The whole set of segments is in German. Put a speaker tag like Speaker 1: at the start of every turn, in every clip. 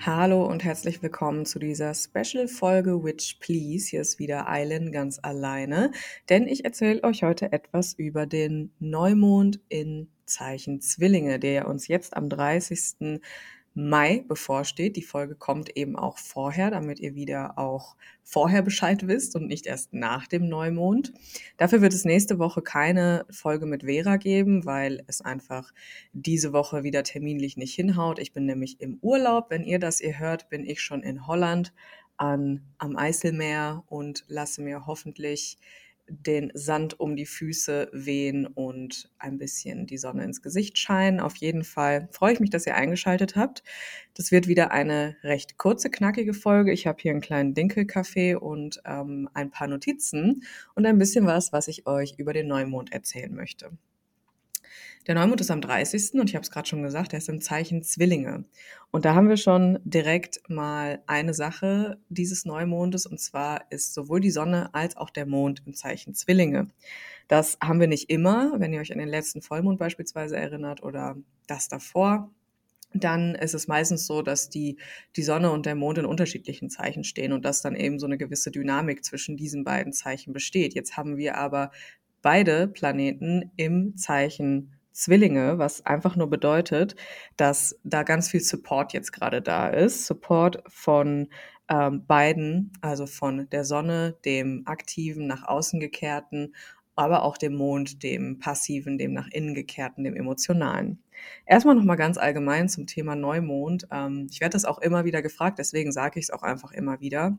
Speaker 1: Hallo und herzlich willkommen zu dieser Special-Folge Witch Please. Hier ist wieder Eilen ganz alleine, denn ich erzähle euch heute etwas über den Neumond in Zeichen Zwillinge, der uns jetzt am 30. Mai bevorsteht. Die Folge kommt eben auch vorher, damit ihr wieder auch vorher Bescheid wisst und nicht erst nach dem Neumond. Dafür wird es nächste Woche keine Folge mit Vera geben, weil es einfach diese Woche wieder terminlich nicht hinhaut. Ich bin nämlich im Urlaub. Wenn ihr das ihr hört, bin ich schon in Holland an, am Eiselmeer und lasse mir hoffentlich den Sand um die Füße wehen und ein bisschen die Sonne ins Gesicht scheinen. Auf jeden Fall freue ich mich, dass ihr eingeschaltet habt. Das wird wieder eine recht kurze, knackige Folge. Ich habe hier einen kleinen Dinkelkaffee und ähm, ein paar Notizen und ein bisschen was, was ich euch über den Neumond erzählen möchte. Der Neumond ist am 30. und ich habe es gerade schon gesagt, er ist im Zeichen Zwillinge. Und da haben wir schon direkt mal eine Sache dieses Neumondes und zwar ist sowohl die Sonne als auch der Mond im Zeichen Zwillinge. Das haben wir nicht immer, wenn ihr euch an den letzten Vollmond beispielsweise erinnert oder das davor. Dann ist es meistens so, dass die, die Sonne und der Mond in unterschiedlichen Zeichen stehen und dass dann eben so eine gewisse Dynamik zwischen diesen beiden Zeichen besteht. Jetzt haben wir aber beide Planeten im Zeichen Zwillinge, was einfach nur bedeutet, dass da ganz viel Support jetzt gerade da ist. Support von ähm, beiden, also von der Sonne, dem aktiven, nach außen gekehrten, aber auch dem Mond, dem passiven, dem nach innen gekehrten, dem emotionalen. Erstmal nochmal ganz allgemein zum Thema Neumond. Ähm, ich werde das auch immer wieder gefragt, deswegen sage ich es auch einfach immer wieder.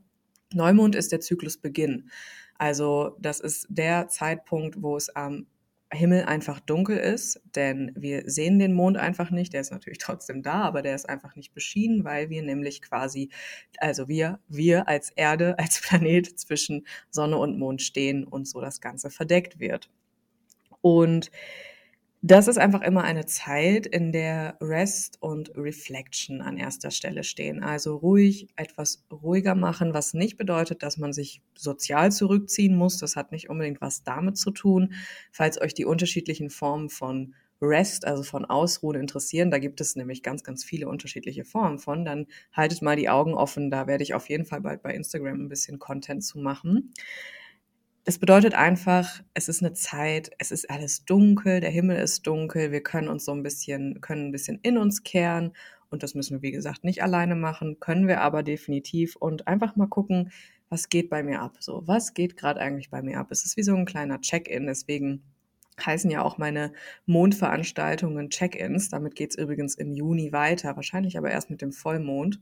Speaker 1: Neumond ist der Zyklusbeginn. Also das ist der Zeitpunkt, wo es am Himmel einfach dunkel ist, denn wir sehen den Mond einfach nicht. Der ist natürlich trotzdem da, aber der ist einfach nicht beschienen, weil wir nämlich quasi, also wir, wir als Erde, als Planet zwischen Sonne und Mond stehen und so das Ganze verdeckt wird. Und das ist einfach immer eine Zeit, in der Rest und Reflection an erster Stelle stehen. Also ruhig, etwas ruhiger machen, was nicht bedeutet, dass man sich sozial zurückziehen muss. Das hat nicht unbedingt was damit zu tun. Falls euch die unterschiedlichen Formen von Rest, also von Ausruhen interessieren, da gibt es nämlich ganz, ganz viele unterschiedliche Formen von, dann haltet mal die Augen offen. Da werde ich auf jeden Fall bald bei Instagram ein bisschen Content zu machen. Das bedeutet einfach, es ist eine Zeit, es ist alles dunkel, der Himmel ist dunkel, wir können uns so ein bisschen, können ein bisschen in uns kehren und das müssen wir, wie gesagt, nicht alleine machen, können wir aber definitiv und einfach mal gucken, was geht bei mir ab? So, was geht gerade eigentlich bei mir ab? Es ist wie so ein kleiner Check-in, deswegen heißen ja auch meine Mondveranstaltungen Check-ins. Damit geht es übrigens im Juni weiter, wahrscheinlich aber erst mit dem Vollmond.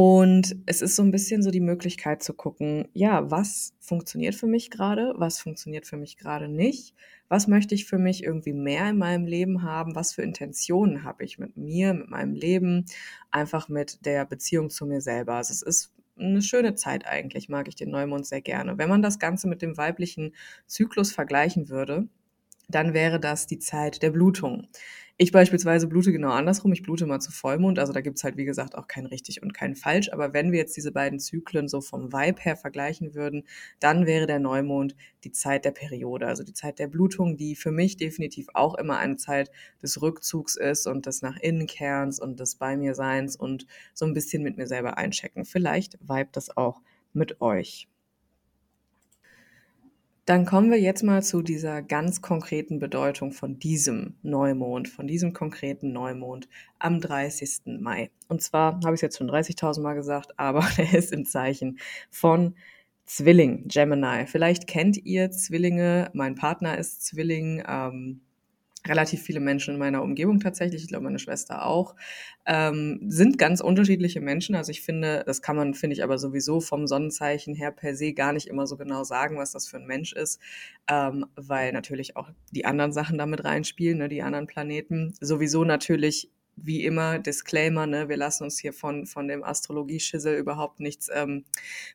Speaker 1: Und es ist so ein bisschen so die Möglichkeit zu gucken, ja, was funktioniert für mich gerade, was funktioniert für mich gerade nicht, was möchte ich für mich irgendwie mehr in meinem Leben haben, was für Intentionen habe ich mit mir, mit meinem Leben, einfach mit der Beziehung zu mir selber. Also es ist eine schöne Zeit eigentlich, mag ich den Neumond sehr gerne. Wenn man das Ganze mit dem weiblichen Zyklus vergleichen würde, dann wäre das die Zeit der Blutung. Ich beispielsweise blute genau andersrum. Ich blute mal zu Vollmond. Also da gibt's halt, wie gesagt, auch kein richtig und kein falsch. Aber wenn wir jetzt diese beiden Zyklen so vom Vibe her vergleichen würden, dann wäre der Neumond die Zeit der Periode, also die Zeit der Blutung, die für mich definitiv auch immer eine Zeit des Rückzugs ist und des nach innen Kehrens und des bei mir Seins und so ein bisschen mit mir selber einchecken. Vielleicht vibe das auch mit euch. Dann kommen wir jetzt mal zu dieser ganz konkreten Bedeutung von diesem Neumond, von diesem konkreten Neumond am 30. Mai. Und zwar habe ich es jetzt schon 30.000 Mal gesagt, aber er ist im Zeichen von Zwilling, Gemini. Vielleicht kennt ihr Zwillinge, mein Partner ist Zwilling. Ähm, relativ viele Menschen in meiner Umgebung tatsächlich, ich glaube meine Schwester auch, ähm, sind ganz unterschiedliche Menschen. Also ich finde, das kann man, finde ich aber sowieso vom Sonnenzeichen her per se gar nicht immer so genau sagen, was das für ein Mensch ist, ähm, weil natürlich auch die anderen Sachen damit reinspielen, ne, die anderen Planeten. Sowieso natürlich wie immer, Disclaimer, ne, wir lassen uns hier von, von dem Astrologie-Schissel überhaupt nichts ähm,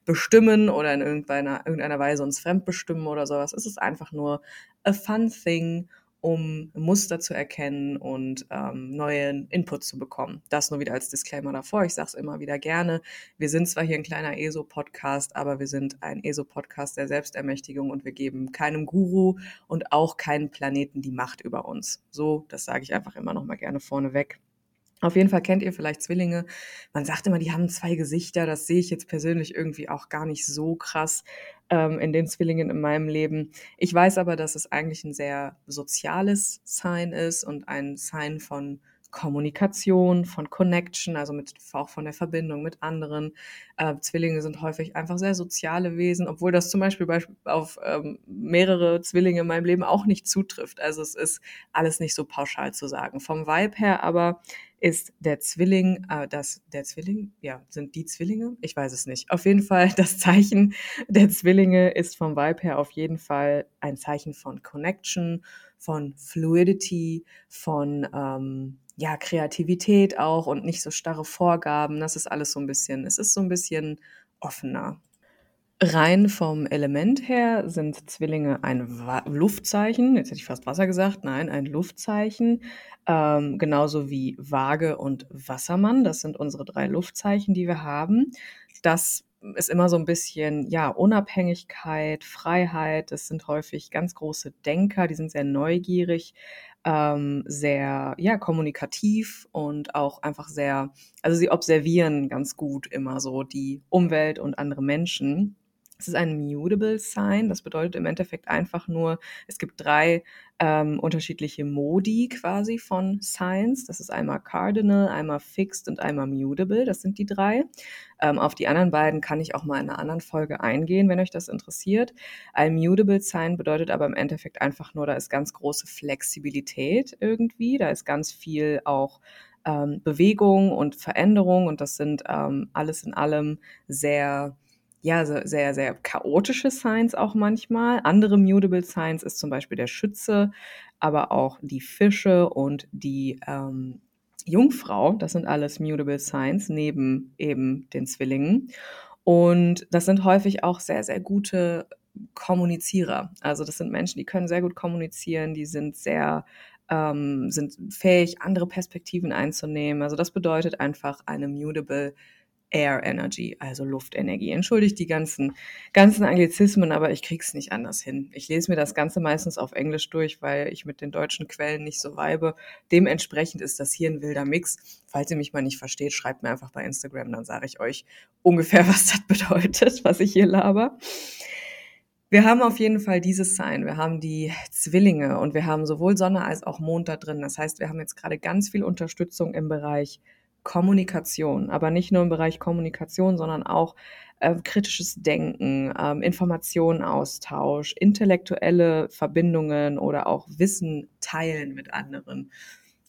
Speaker 1: bestimmen oder in irgendeiner, irgendeiner Weise uns fremdbestimmen oder sowas. Es ist einfach nur a fun thing um Muster zu erkennen und ähm, neuen Input zu bekommen. Das nur wieder als Disclaimer davor. Ich sage es immer wieder gerne. Wir sind zwar hier ein kleiner ESO-Podcast, aber wir sind ein ESO-Podcast der Selbstermächtigung und wir geben keinem Guru und auch keinen Planeten die Macht über uns. So, das sage ich einfach immer noch mal gerne vorneweg. Auf jeden Fall kennt ihr vielleicht Zwillinge. Man sagt immer, die haben zwei Gesichter. Das sehe ich jetzt persönlich irgendwie auch gar nicht so krass ähm, in den Zwillingen in meinem Leben. Ich weiß aber, dass es eigentlich ein sehr soziales Sign ist und ein Sign von Kommunikation, von Connection, also mit, auch von der Verbindung mit anderen. Äh, Zwillinge sind häufig einfach sehr soziale Wesen, obwohl das zum Beispiel bei, auf ähm, mehrere Zwillinge in meinem Leben auch nicht zutrifft. Also es ist alles nicht so pauschal zu sagen. Vom Vibe her aber ist der Zwilling, äh, das, der Zwilling, ja, sind die Zwillinge? Ich weiß es nicht. Auf jeden Fall, das Zeichen der Zwillinge ist vom Vibe her auf jeden Fall ein Zeichen von Connection, von Fluidity, von ähm, ja, Kreativität auch und nicht so starre Vorgaben. Das ist alles so ein bisschen, es ist so ein bisschen offener. Rein vom Element her sind Zwillinge ein Wa Luftzeichen. Jetzt hätte ich fast Wasser gesagt. Nein, ein Luftzeichen. Ähm, genauso wie Waage und Wassermann. Das sind unsere drei Luftzeichen, die wir haben. Das ist immer so ein bisschen, ja, Unabhängigkeit, Freiheit. Das sind häufig ganz große Denker, die sind sehr neugierig, ähm, sehr, ja, kommunikativ und auch einfach sehr, also sie observieren ganz gut immer so die Umwelt und andere Menschen. Es ist ein Mutable Sign. Das bedeutet im Endeffekt einfach nur, es gibt drei ähm, unterschiedliche Modi quasi von Signs. Das ist einmal Cardinal, einmal Fixed und einmal Mutable. Das sind die drei. Ähm, auf die anderen beiden kann ich auch mal in einer anderen Folge eingehen, wenn euch das interessiert. Ein Mutable Sign bedeutet aber im Endeffekt einfach nur, da ist ganz große Flexibilität irgendwie. Da ist ganz viel auch ähm, Bewegung und Veränderung und das sind ähm, alles in allem sehr ja, sehr, sehr chaotische Signs auch manchmal. Andere Mutable Signs ist zum Beispiel der Schütze, aber auch die Fische und die ähm, Jungfrau. Das sind alles Mutable Signs neben eben den Zwillingen. Und das sind häufig auch sehr, sehr gute Kommunizierer. Also das sind Menschen, die können sehr gut kommunizieren, die sind sehr ähm, sind fähig, andere Perspektiven einzunehmen. Also das bedeutet einfach eine mutable Air Energy, also Luftenergie. Entschuldigt die ganzen, ganzen Anglizismen, aber ich krieg's nicht anders hin. Ich lese mir das Ganze meistens auf Englisch durch, weil ich mit den deutschen Quellen nicht so weibe. Dementsprechend ist das hier ein wilder Mix. Falls ihr mich mal nicht versteht, schreibt mir einfach bei Instagram, dann sage ich euch ungefähr, was das bedeutet, was ich hier laber. Wir haben auf jeden Fall dieses Sign. Wir haben die Zwillinge und wir haben sowohl Sonne als auch Mond da drin. Das heißt, wir haben jetzt gerade ganz viel Unterstützung im Bereich Kommunikation, aber nicht nur im Bereich Kommunikation, sondern auch äh, kritisches Denken, ähm, Informationenaustausch, intellektuelle Verbindungen oder auch Wissen teilen mit anderen.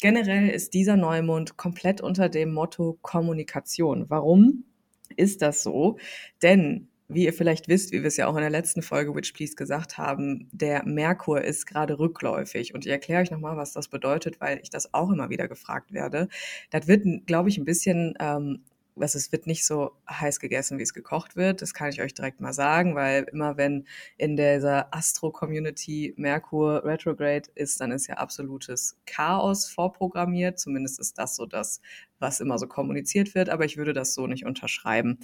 Speaker 1: Generell ist dieser Neumond komplett unter dem Motto Kommunikation. Warum ist das so? Denn wie ihr vielleicht wisst, wie wir es ja auch in der letzten Folge Which Please gesagt haben, der Merkur ist gerade rückläufig. Und ich erkläre euch nochmal, was das bedeutet, weil ich das auch immer wieder gefragt werde. Das wird, glaube ich, ein bisschen ähm, was es wird nicht so heiß gegessen, wie es gekocht wird. Das kann ich euch direkt mal sagen, weil immer wenn in dieser Astro-Community Merkur retrograde ist, dann ist ja absolutes Chaos vorprogrammiert. Zumindest ist das so das, was immer so kommuniziert wird, aber ich würde das so nicht unterschreiben.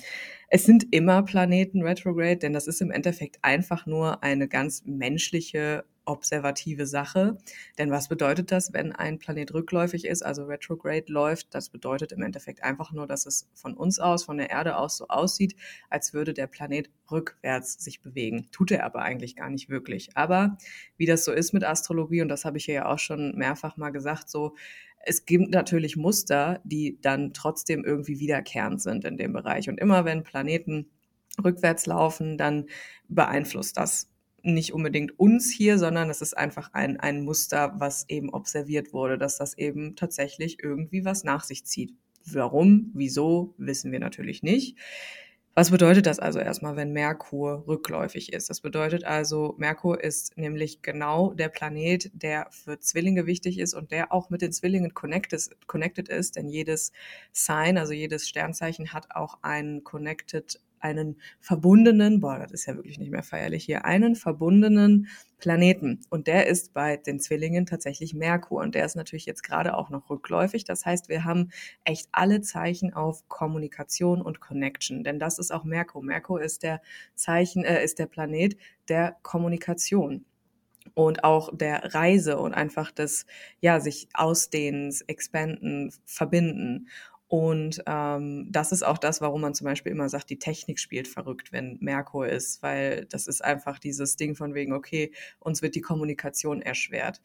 Speaker 1: Es sind immer Planeten retrograde, denn das ist im Endeffekt einfach nur eine ganz menschliche observative Sache. Denn was bedeutet das, wenn ein Planet rückläufig ist, also retrograde läuft? Das bedeutet im Endeffekt einfach nur, dass es von uns aus, von der Erde aus so aussieht, als würde der Planet rückwärts sich bewegen. Tut er aber eigentlich gar nicht wirklich. Aber wie das so ist mit Astrologie, und das habe ich hier ja auch schon mehrfach mal gesagt, so, es gibt natürlich Muster, die dann trotzdem irgendwie wiederkehrend sind in dem Bereich. Und immer wenn Planeten rückwärts laufen, dann beeinflusst das nicht unbedingt uns hier, sondern es ist einfach ein, ein Muster, was eben observiert wurde, dass das eben tatsächlich irgendwie was nach sich zieht. Warum, wieso, wissen wir natürlich nicht. Was bedeutet das also erstmal, wenn Merkur rückläufig ist? Das bedeutet also, Merkur ist nämlich genau der Planet, der für Zwillinge wichtig ist und der auch mit den Zwillingen connected, ist, denn jedes Sign, also jedes Sternzeichen hat auch einen connected einen verbundenen, boah, das ist ja wirklich nicht mehr feierlich hier, einen verbundenen Planeten. Und der ist bei den Zwillingen tatsächlich Merkur. Und der ist natürlich jetzt gerade auch noch rückläufig. Das heißt, wir haben echt alle Zeichen auf Kommunikation und Connection. Denn das ist auch Merkur. Merkur ist der Zeichen, äh, ist der Planet der Kommunikation und auch der Reise und einfach des, ja, sich ausdehnens, expanden, verbinden. Und ähm, das ist auch das, warum man zum Beispiel immer sagt, die Technik spielt verrückt, wenn Merkur ist, weil das ist einfach dieses Ding von wegen, okay, uns wird die Kommunikation erschwert.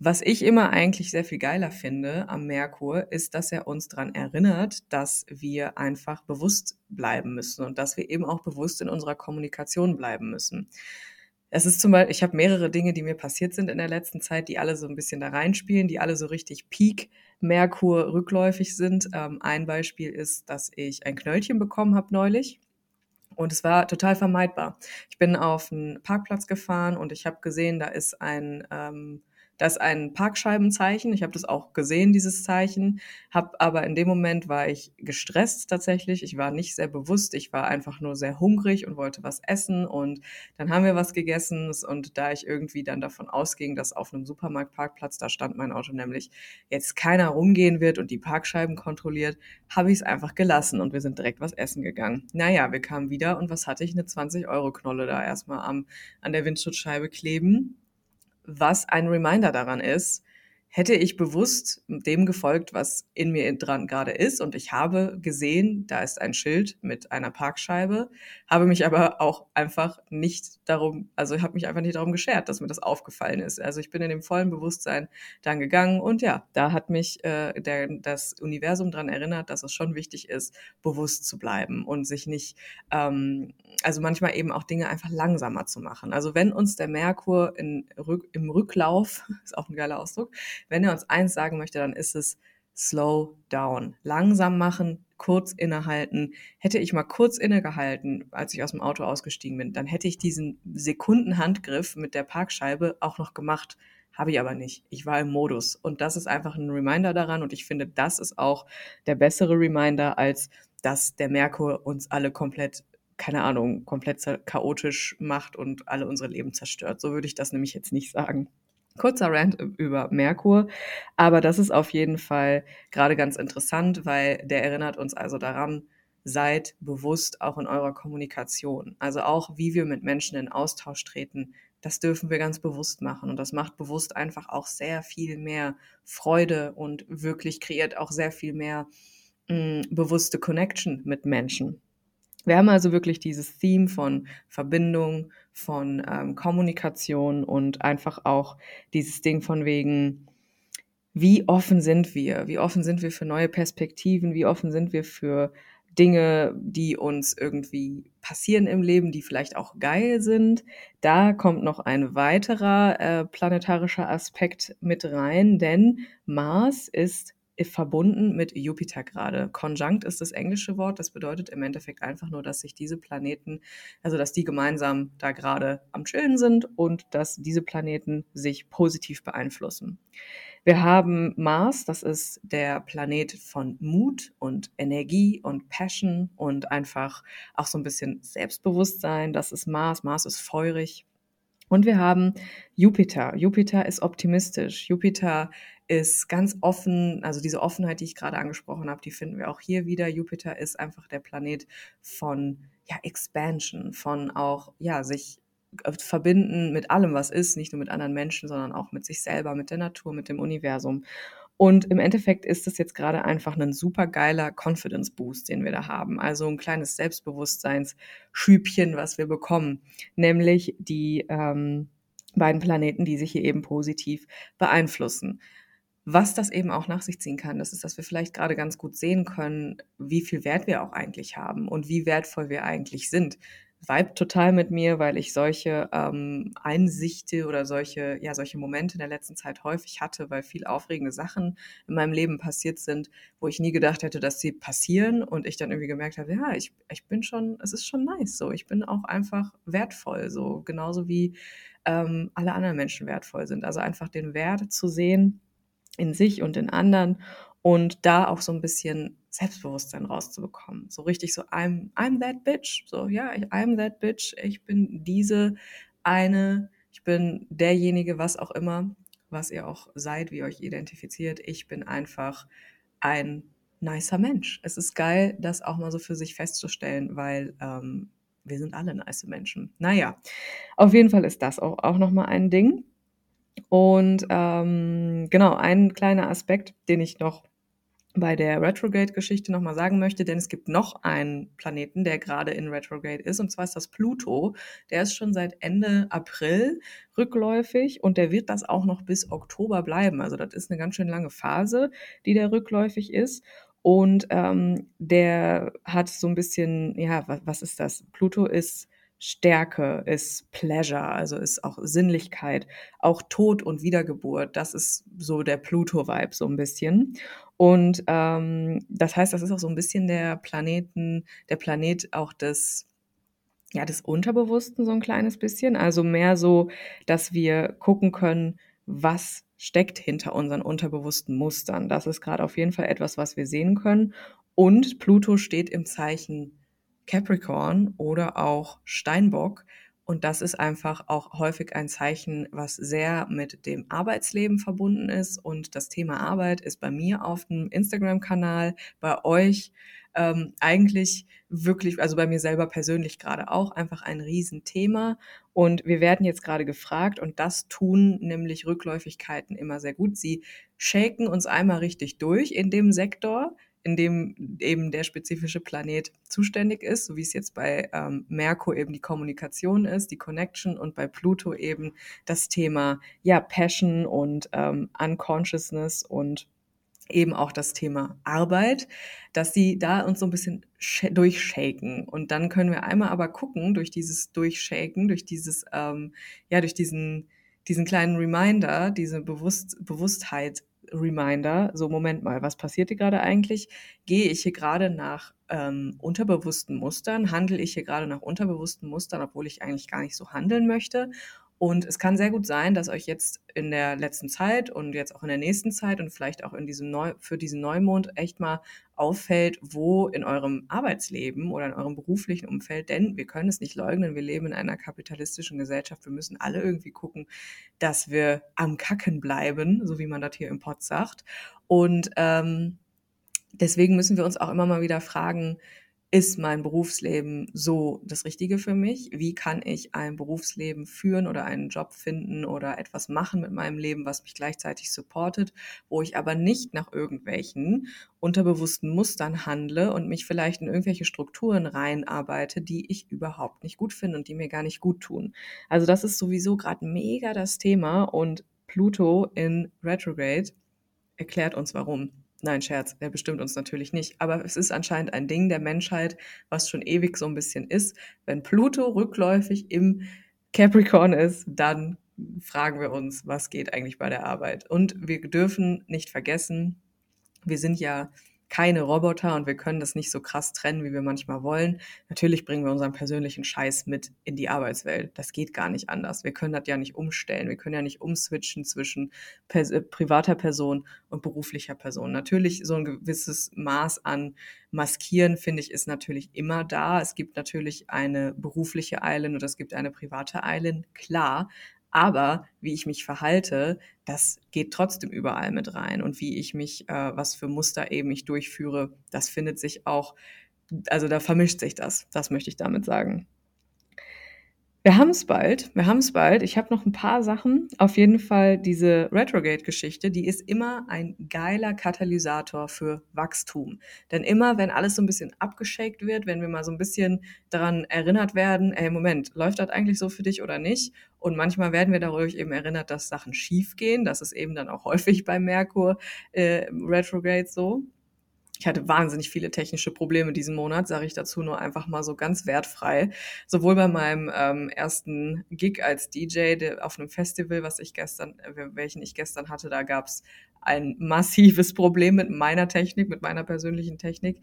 Speaker 1: Was ich immer eigentlich sehr viel geiler finde am Merkur, ist, dass er uns daran erinnert, dass wir einfach bewusst bleiben müssen und dass wir eben auch bewusst in unserer Kommunikation bleiben müssen. Es ist zum Beispiel, ich habe mehrere Dinge, die mir passiert sind in der letzten Zeit, die alle so ein bisschen da reinspielen, die alle so richtig Peak Merkur rückläufig sind. Ähm, ein Beispiel ist, dass ich ein Knöllchen bekommen habe neulich. Und es war total vermeidbar. Ich bin auf einen Parkplatz gefahren und ich habe gesehen, da ist ein ähm, da ist ein Parkscheibenzeichen. Ich habe das auch gesehen, dieses Zeichen. Hab aber in dem Moment war ich gestresst tatsächlich. Ich war nicht sehr bewusst. Ich war einfach nur sehr hungrig und wollte was essen. Und dann haben wir was gegessen. Und da ich irgendwie dann davon ausging, dass auf einem Supermarktparkplatz, da stand mein Auto nämlich, jetzt keiner rumgehen wird und die Parkscheiben kontrolliert, habe ich es einfach gelassen und wir sind direkt was essen gegangen. Naja, wir kamen wieder und was hatte ich? Eine 20-Euro-Knolle da erstmal am, an der Windschutzscheibe kleben was ein Reminder daran ist, hätte ich bewusst dem gefolgt, was in mir dran gerade ist. Und ich habe gesehen, da ist ein Schild mit einer Parkscheibe, habe mich aber auch einfach nicht darum, also ich habe mich einfach nicht darum geschert, dass mir das aufgefallen ist. Also ich bin in dem vollen Bewusstsein dann gegangen und ja, da hat mich äh, der, das Universum dran erinnert, dass es schon wichtig ist, bewusst zu bleiben und sich nicht, ähm, also manchmal eben auch Dinge einfach langsamer zu machen. Also wenn uns der Merkur in, im Rücklauf, ist auch ein geiler Ausdruck, wenn er uns eins sagen möchte, dann ist es slow down. Langsam machen, kurz innehalten. Hätte ich mal kurz innegehalten, als ich aus dem Auto ausgestiegen bin, dann hätte ich diesen Sekundenhandgriff mit der Parkscheibe auch noch gemacht. Habe ich aber nicht. Ich war im Modus. Und das ist einfach ein Reminder daran. Und ich finde, das ist auch der bessere Reminder, als dass der Merkur uns alle komplett, keine Ahnung, komplett chaotisch macht und alle unsere Leben zerstört. So würde ich das nämlich jetzt nicht sagen. Kurzer Rant über Merkur, aber das ist auf jeden Fall gerade ganz interessant, weil der erinnert uns also daran, seid bewusst auch in eurer Kommunikation. Also auch, wie wir mit Menschen in Austausch treten, das dürfen wir ganz bewusst machen. Und das macht bewusst einfach auch sehr viel mehr Freude und wirklich kreiert auch sehr viel mehr mh, mm, bewusste Connection mit Menschen. Wir haben also wirklich dieses Theme von Verbindung, von ähm, Kommunikation und einfach auch dieses Ding von wegen, wie offen sind wir? Wie offen sind wir für neue Perspektiven? Wie offen sind wir für Dinge, die uns irgendwie passieren im Leben, die vielleicht auch geil sind. Da kommt noch ein weiterer äh, planetarischer Aspekt mit rein, denn Mars ist verbunden mit Jupiter gerade. Conjunct ist das englische Wort. Das bedeutet im Endeffekt einfach nur, dass sich diese Planeten, also dass die gemeinsam da gerade am Chillen sind und dass diese Planeten sich positiv beeinflussen. Wir haben Mars, das ist der Planet von Mut und Energie und Passion und einfach auch so ein bisschen Selbstbewusstsein. Das ist Mars. Mars ist feurig. Und wir haben Jupiter. Jupiter ist optimistisch. Jupiter ist ganz offen, also diese Offenheit, die ich gerade angesprochen habe, die finden wir auch hier wieder. Jupiter ist einfach der Planet von ja, Expansion, von auch ja, sich äh, verbinden mit allem, was ist, nicht nur mit anderen Menschen, sondern auch mit sich selber, mit der Natur, mit dem Universum. Und im Endeffekt ist es jetzt gerade einfach ein super geiler Confidence Boost, den wir da haben. Also ein kleines Selbstbewusstseinsschübchen, was wir bekommen. Nämlich die ähm, beiden Planeten, die sich hier eben positiv beeinflussen. Was das eben auch nach sich ziehen kann, das ist, dass wir vielleicht gerade ganz gut sehen können, wie viel Wert wir auch eigentlich haben und wie wertvoll wir eigentlich sind. Vibe total mit mir, weil ich solche ähm, Einsichte oder solche, ja, solche Momente in der letzten Zeit häufig hatte, weil viel aufregende Sachen in meinem Leben passiert sind, wo ich nie gedacht hätte, dass sie passieren und ich dann irgendwie gemerkt habe, ja, ich, ich bin schon, es ist schon nice so. Ich bin auch einfach wertvoll, so genauso wie ähm, alle anderen Menschen wertvoll sind. Also einfach den Wert zu sehen, in sich und in anderen und da auch so ein bisschen Selbstbewusstsein rauszubekommen. So richtig so, I'm, I'm that bitch. So, ja, I'm that bitch. Ich bin diese eine, ich bin derjenige, was auch immer, was ihr auch seid, wie ihr euch identifiziert. Ich bin einfach ein nicer Mensch. Es ist geil, das auch mal so für sich festzustellen, weil ähm, wir sind alle nice Menschen. Naja, auf jeden Fall ist das auch, auch nochmal ein Ding. Und ähm, genau, ein kleiner Aspekt, den ich noch bei der Retrograde-Geschichte nochmal sagen möchte, denn es gibt noch einen Planeten, der gerade in Retrograde ist, und zwar ist das Pluto. Der ist schon seit Ende April rückläufig und der wird das auch noch bis Oktober bleiben. Also das ist eine ganz schön lange Phase, die der rückläufig ist. Und ähm, der hat so ein bisschen, ja, was, was ist das? Pluto ist Stärke, ist Pleasure, also ist auch Sinnlichkeit, auch Tod und Wiedergeburt. Das ist so der Pluto-Vibe so ein bisschen. Und ähm, das heißt, das ist auch so ein bisschen der Planeten, der Planet auch des ja, des Unterbewussten so ein kleines bisschen. Also mehr so, dass wir gucken können, was steckt hinter unseren unterbewussten Mustern. Das ist gerade auf jeden Fall etwas, was wir sehen können. Und Pluto steht im Zeichen Capricorn oder auch Steinbock. Und das ist einfach auch häufig ein Zeichen, was sehr mit dem Arbeitsleben verbunden ist. Und das Thema Arbeit ist bei mir auf dem Instagram-Kanal, bei euch ähm, eigentlich wirklich, also bei mir selber persönlich gerade auch, einfach ein Riesenthema. Und wir werden jetzt gerade gefragt, und das tun nämlich Rückläufigkeiten immer sehr gut. Sie shaken uns einmal richtig durch in dem Sektor, in dem eben der spezifische Planet zuständig ist, so wie es jetzt bei ähm, Merkur eben die Kommunikation ist, die Connection und bei Pluto eben das Thema ja Passion und ähm, Unconsciousness und eben auch das Thema Arbeit, dass sie da uns so ein bisschen durchshaken. Und dann können wir einmal aber gucken, durch dieses Durchshaken, durch dieses, ähm, ja, durch diesen, diesen kleinen Reminder, diese Bewusst Bewusstheit Reminder, so Moment mal, was passiert hier gerade eigentlich? Gehe ich hier gerade nach ähm, unterbewussten Mustern? Handle ich hier gerade nach unterbewussten Mustern, obwohl ich eigentlich gar nicht so handeln möchte? Und es kann sehr gut sein, dass euch jetzt in der letzten Zeit und jetzt auch in der nächsten Zeit und vielleicht auch in diesem Neu für diesen Neumond echt mal auffällt, wo in eurem Arbeitsleben oder in eurem beruflichen Umfeld, denn wir können es nicht leugnen, wir leben in einer kapitalistischen Gesellschaft, wir müssen alle irgendwie gucken, dass wir am Kacken bleiben, so wie man das hier im Pott sagt. Und ähm, deswegen müssen wir uns auch immer mal wieder fragen, ist mein Berufsleben so das Richtige für mich? Wie kann ich ein Berufsleben führen oder einen Job finden oder etwas machen mit meinem Leben, was mich gleichzeitig supportet, wo ich aber nicht nach irgendwelchen unterbewussten Mustern handle und mich vielleicht in irgendwelche Strukturen reinarbeite, die ich überhaupt nicht gut finde und die mir gar nicht gut tun. Also das ist sowieso gerade mega das Thema und Pluto in Retrograde erklärt uns warum. Nein, Scherz, der bestimmt uns natürlich nicht. Aber es ist anscheinend ein Ding der Menschheit, was schon ewig so ein bisschen ist. Wenn Pluto rückläufig im Capricorn ist, dann fragen wir uns, was geht eigentlich bei der Arbeit. Und wir dürfen nicht vergessen, wir sind ja keine Roboter und wir können das nicht so krass trennen, wie wir manchmal wollen. Natürlich bringen wir unseren persönlichen Scheiß mit in die Arbeitswelt. Das geht gar nicht anders. Wir können das ja nicht umstellen. Wir können ja nicht umswitchen zwischen pers äh, privater Person und beruflicher Person. Natürlich so ein gewisses Maß an Maskieren, finde ich, ist natürlich immer da. Es gibt natürlich eine berufliche Island und es gibt eine private Island, klar. Aber wie ich mich verhalte, das geht trotzdem überall mit rein. Und wie ich mich, äh, was für Muster eben ich durchführe, das findet sich auch, also da vermischt sich das. Das möchte ich damit sagen. Wir haben es bald, wir haben es bald. Ich habe noch ein paar Sachen. Auf jeden Fall diese Retrograde-Geschichte, die ist immer ein geiler Katalysator für Wachstum. Denn immer, wenn alles so ein bisschen abgeschakt wird, wenn wir mal so ein bisschen daran erinnert werden, ey, Moment, läuft das eigentlich so für dich oder nicht? Und manchmal werden wir dadurch eben erinnert, dass Sachen schief gehen. Das ist eben dann auch häufig bei Merkur äh, Retrograde so. Ich hatte wahnsinnig viele technische Probleme diesen Monat, sage ich dazu nur einfach mal so ganz wertfrei. Sowohl bei meinem ähm, ersten Gig als DJ auf einem Festival, was ich gestern, äh, welchen ich gestern hatte, da gab's ein massives Problem mit meiner Technik, mit meiner persönlichen Technik,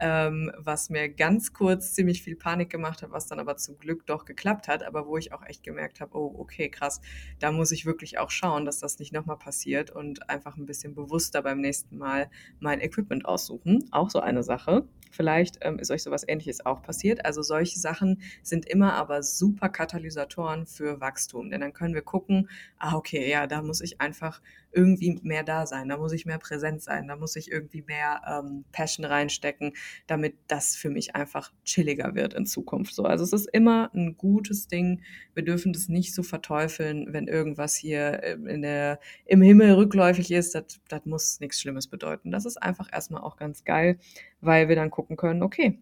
Speaker 1: ähm, was mir ganz kurz ziemlich viel Panik gemacht hat, was dann aber zum Glück doch geklappt hat, aber wo ich auch echt gemerkt habe, oh, okay, krass, da muss ich wirklich auch schauen, dass das nicht nochmal passiert und einfach ein bisschen bewusster beim nächsten Mal mein Equipment aussuchen. Auch so eine Sache. Vielleicht ähm, ist euch sowas ähnliches auch passiert. Also solche Sachen sind immer aber super Katalysatoren für Wachstum. Denn dann können wir gucken, ah, okay, ja, da muss ich einfach irgendwie mehr da sein, da muss ich mehr präsent sein, da muss ich irgendwie mehr ähm, Passion reinstecken, damit das für mich einfach chilliger wird in Zukunft. So, also es ist immer ein gutes Ding. Wir dürfen das nicht so verteufeln, wenn irgendwas hier äh, in der, im Himmel rückläufig ist. Das, das muss nichts Schlimmes bedeuten. Das ist einfach erstmal auch ganz geil, weil wir dann gucken können, okay,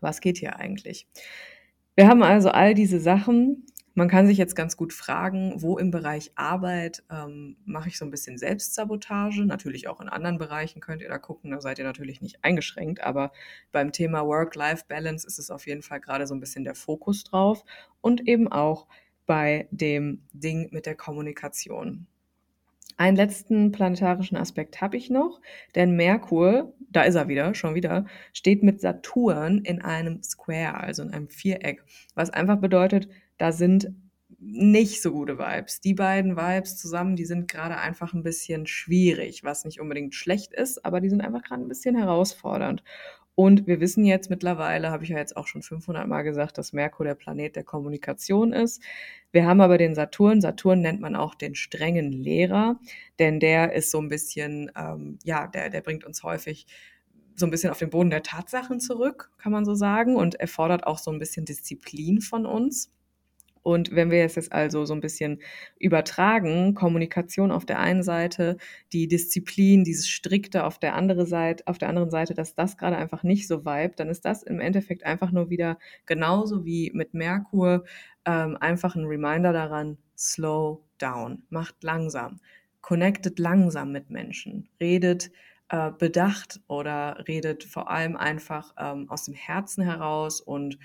Speaker 1: was geht hier eigentlich? Wir haben also all diese Sachen. Man kann sich jetzt ganz gut fragen, wo im Bereich Arbeit ähm, mache ich so ein bisschen Selbstsabotage. Natürlich auch in anderen Bereichen könnt ihr da gucken, da seid ihr natürlich nicht eingeschränkt. Aber beim Thema Work-Life-Balance ist es auf jeden Fall gerade so ein bisschen der Fokus drauf und eben auch bei dem Ding mit der Kommunikation. Einen letzten planetarischen Aspekt habe ich noch, denn Merkur, da ist er wieder, schon wieder, steht mit Saturn in einem Square, also in einem Viereck, was einfach bedeutet, da sind nicht so gute Vibes. Die beiden Vibes zusammen, die sind gerade einfach ein bisschen schwierig, was nicht unbedingt schlecht ist, aber die sind einfach gerade ein bisschen herausfordernd. Und wir wissen jetzt mittlerweile, habe ich ja jetzt auch schon 500 Mal gesagt, dass Merkur der Planet der Kommunikation ist. Wir haben aber den Saturn. Saturn nennt man auch den strengen Lehrer, denn der ist so ein bisschen, ähm, ja, der, der bringt uns häufig so ein bisschen auf den Boden der Tatsachen zurück, kann man so sagen, und erfordert auch so ein bisschen Disziplin von uns. Und wenn wir es jetzt also so ein bisschen übertragen, Kommunikation auf der einen Seite, die Disziplin, dieses Strikte auf der, andere Seite, auf der anderen Seite, dass das gerade einfach nicht so vibet, dann ist das im Endeffekt einfach nur wieder genauso wie mit Merkur ähm, einfach ein Reminder daran, slow down, macht langsam, connectet langsam mit Menschen, redet äh, bedacht oder redet vor allem einfach ähm, aus dem Herzen heraus und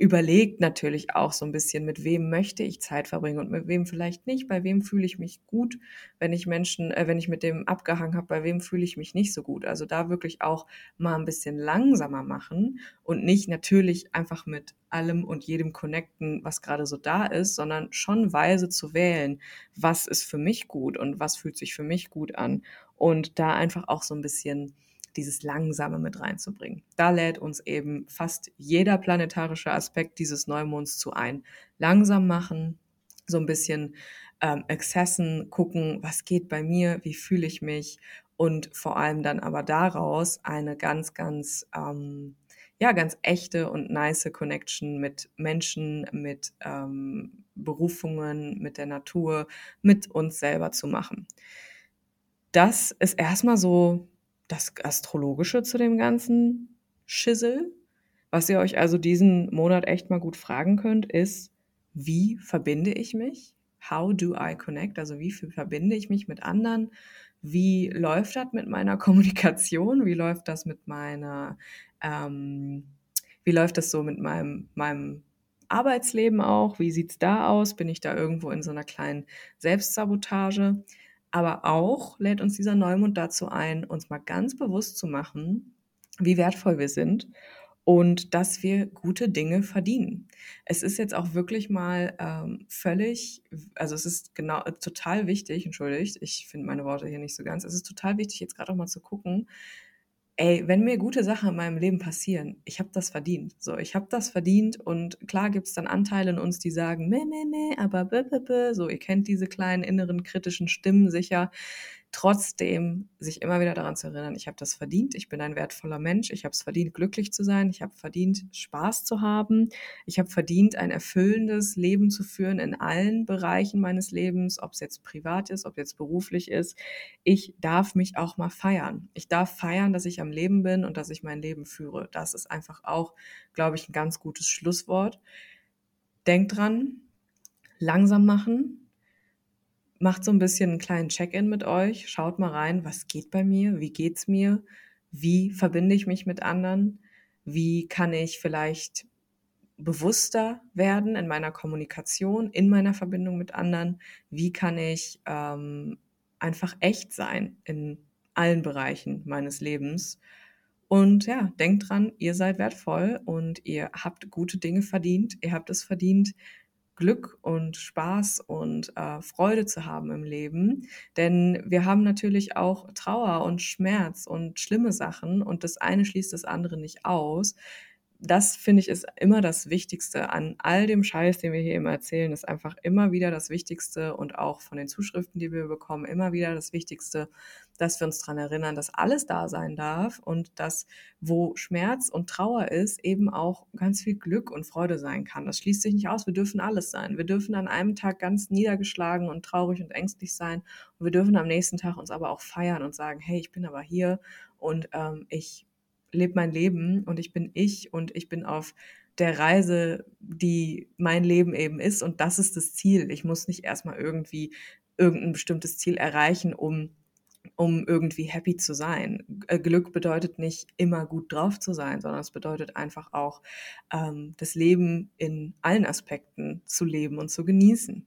Speaker 1: überlegt natürlich auch so ein bisschen, mit wem möchte ich Zeit verbringen und mit wem vielleicht nicht, bei wem fühle ich mich gut, wenn ich Menschen, äh, wenn ich mit dem abgehangen habe, bei wem fühle ich mich nicht so gut. Also da wirklich auch mal ein bisschen langsamer machen und nicht natürlich einfach mit allem und jedem connecten, was gerade so da ist, sondern schon weise zu wählen, was ist für mich gut und was fühlt sich für mich gut an und da einfach auch so ein bisschen dieses Langsame mit reinzubringen. Da lädt uns eben fast jeder planetarische Aspekt dieses Neumonds zu ein. Langsam machen, so ein bisschen ähm, accessen, gucken, was geht bei mir, wie fühle ich mich und vor allem dann aber daraus eine ganz, ganz, ähm, ja, ganz echte und nice Connection mit Menschen, mit ähm, Berufungen, mit der Natur, mit uns selber zu machen. Das ist erstmal so das Astrologische zu dem ganzen Schissel. Was ihr euch also diesen Monat echt mal gut fragen könnt, ist, wie verbinde ich mich? How do I connect? Also wie verbinde ich mich mit anderen? Wie läuft das mit meiner Kommunikation? Wie läuft das mit meiner, ähm, wie läuft das so mit meinem, meinem Arbeitsleben auch? Wie sieht's da aus? Bin ich da irgendwo in so einer kleinen Selbstsabotage? Aber auch lädt uns dieser Neumond dazu ein, uns mal ganz bewusst zu machen, wie wertvoll wir sind und dass wir gute Dinge verdienen. Es ist jetzt auch wirklich mal ähm, völlig, also es ist genau total wichtig, entschuldigt, ich finde meine Worte hier nicht so ganz, es ist total wichtig, jetzt gerade auch mal zu gucken, ey, wenn mir gute Sachen in meinem Leben passieren, ich habe das verdient. So, ich habe das verdient und klar gibt es dann Anteile in uns, die sagen, meh, meh, meh, aber b, b, b, so, ihr kennt diese kleinen inneren kritischen Stimmen sicher trotzdem sich immer wieder daran zu erinnern, ich habe das verdient, ich bin ein wertvoller Mensch, ich habe es verdient, glücklich zu sein, ich habe verdient, Spaß zu haben, ich habe verdient, ein erfüllendes Leben zu führen in allen Bereichen meines Lebens, ob es jetzt privat ist, ob jetzt beruflich ist. Ich darf mich auch mal feiern. Ich darf feiern, dass ich am Leben bin und dass ich mein Leben führe. Das ist einfach auch, glaube ich, ein ganz gutes Schlusswort. Denkt dran, langsam machen, macht so ein bisschen einen kleinen Check-in mit euch, schaut mal rein, was geht bei mir, wie geht's mir, wie verbinde ich mich mit anderen, wie kann ich vielleicht bewusster werden in meiner Kommunikation, in meiner Verbindung mit anderen, wie kann ich ähm, einfach echt sein in allen Bereichen meines Lebens. Und ja, denkt dran, ihr seid wertvoll und ihr habt gute Dinge verdient. Ihr habt es verdient, Glück und Spaß und äh, Freude zu haben im Leben. Denn wir haben natürlich auch Trauer und Schmerz und schlimme Sachen und das eine schließt das andere nicht aus das finde ich ist immer das Wichtigste an all dem Scheiß, den wir hier immer erzählen, ist einfach immer wieder das Wichtigste und auch von den Zuschriften, die wir bekommen, immer wieder das Wichtigste, dass wir uns daran erinnern, dass alles da sein darf und dass, wo Schmerz und Trauer ist, eben auch ganz viel Glück und Freude sein kann. Das schließt sich nicht aus. Wir dürfen alles sein. Wir dürfen an einem Tag ganz niedergeschlagen und traurig und ängstlich sein und wir dürfen am nächsten Tag uns aber auch feiern und sagen, hey, ich bin aber hier und ähm, ich lebe mein Leben und ich bin ich und ich bin auf der Reise, die mein Leben eben ist und das ist das Ziel. Ich muss nicht erstmal irgendwie irgendein bestimmtes Ziel erreichen, um um irgendwie happy zu sein. Äh, Glück bedeutet nicht immer gut drauf zu sein, sondern es bedeutet einfach auch ähm, das Leben in allen Aspekten zu leben und zu genießen.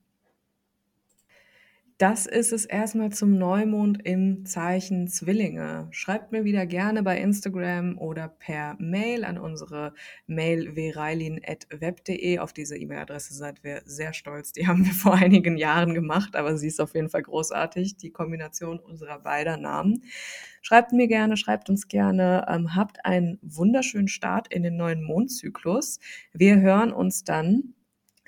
Speaker 1: Das ist es erstmal zum Neumond im Zeichen Zwillinge. Schreibt mir wieder gerne bei Instagram oder per Mail an unsere Mail web.de. Auf diese E-Mail-Adresse seid wir sehr stolz. Die haben wir vor einigen Jahren gemacht, aber sie ist auf jeden Fall großartig, die Kombination unserer beider Namen. Schreibt mir gerne, schreibt uns gerne. Ähm, habt einen wunderschönen Start in den neuen Mondzyklus. Wir hören uns dann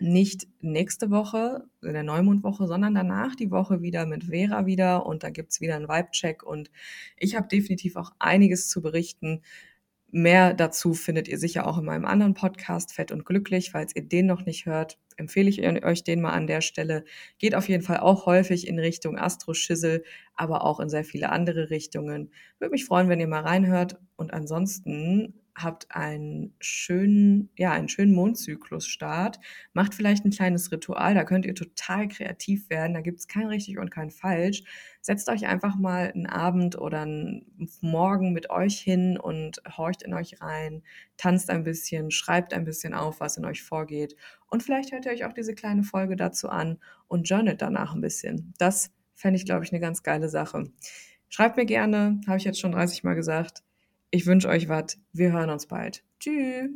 Speaker 1: nicht nächste Woche, in der Neumondwoche, sondern danach die Woche wieder mit Vera wieder und da gibt's wieder einen Vibe-Check und ich habe definitiv auch einiges zu berichten. Mehr dazu findet ihr sicher auch in meinem anderen Podcast Fett und Glücklich. Falls ihr den noch nicht hört, empfehle ich euch den mal an der Stelle. Geht auf jeden Fall auch häufig in Richtung Astro-Schissel, aber auch in sehr viele andere Richtungen. Würde mich freuen, wenn ihr mal reinhört. Und ansonsten habt einen schönen, ja, einen schönen Mondzyklus-Start. Macht vielleicht ein kleines Ritual, da könnt ihr total kreativ werden. Da gibt es kein richtig und kein falsch. Setzt euch einfach mal einen Abend oder einen Morgen mit euch hin und horcht in euch rein, tanzt ein bisschen, schreibt ein bisschen auf, was in euch vorgeht. Und vielleicht hört ihr euch auch diese kleine Folge dazu an und journalt danach ein bisschen. Das fände ich, glaube ich, eine ganz geile Sache. Schreibt mir gerne, habe ich jetzt schon 30 Mal gesagt. Ich wünsche euch was. Wir hören uns bald. Tschüss.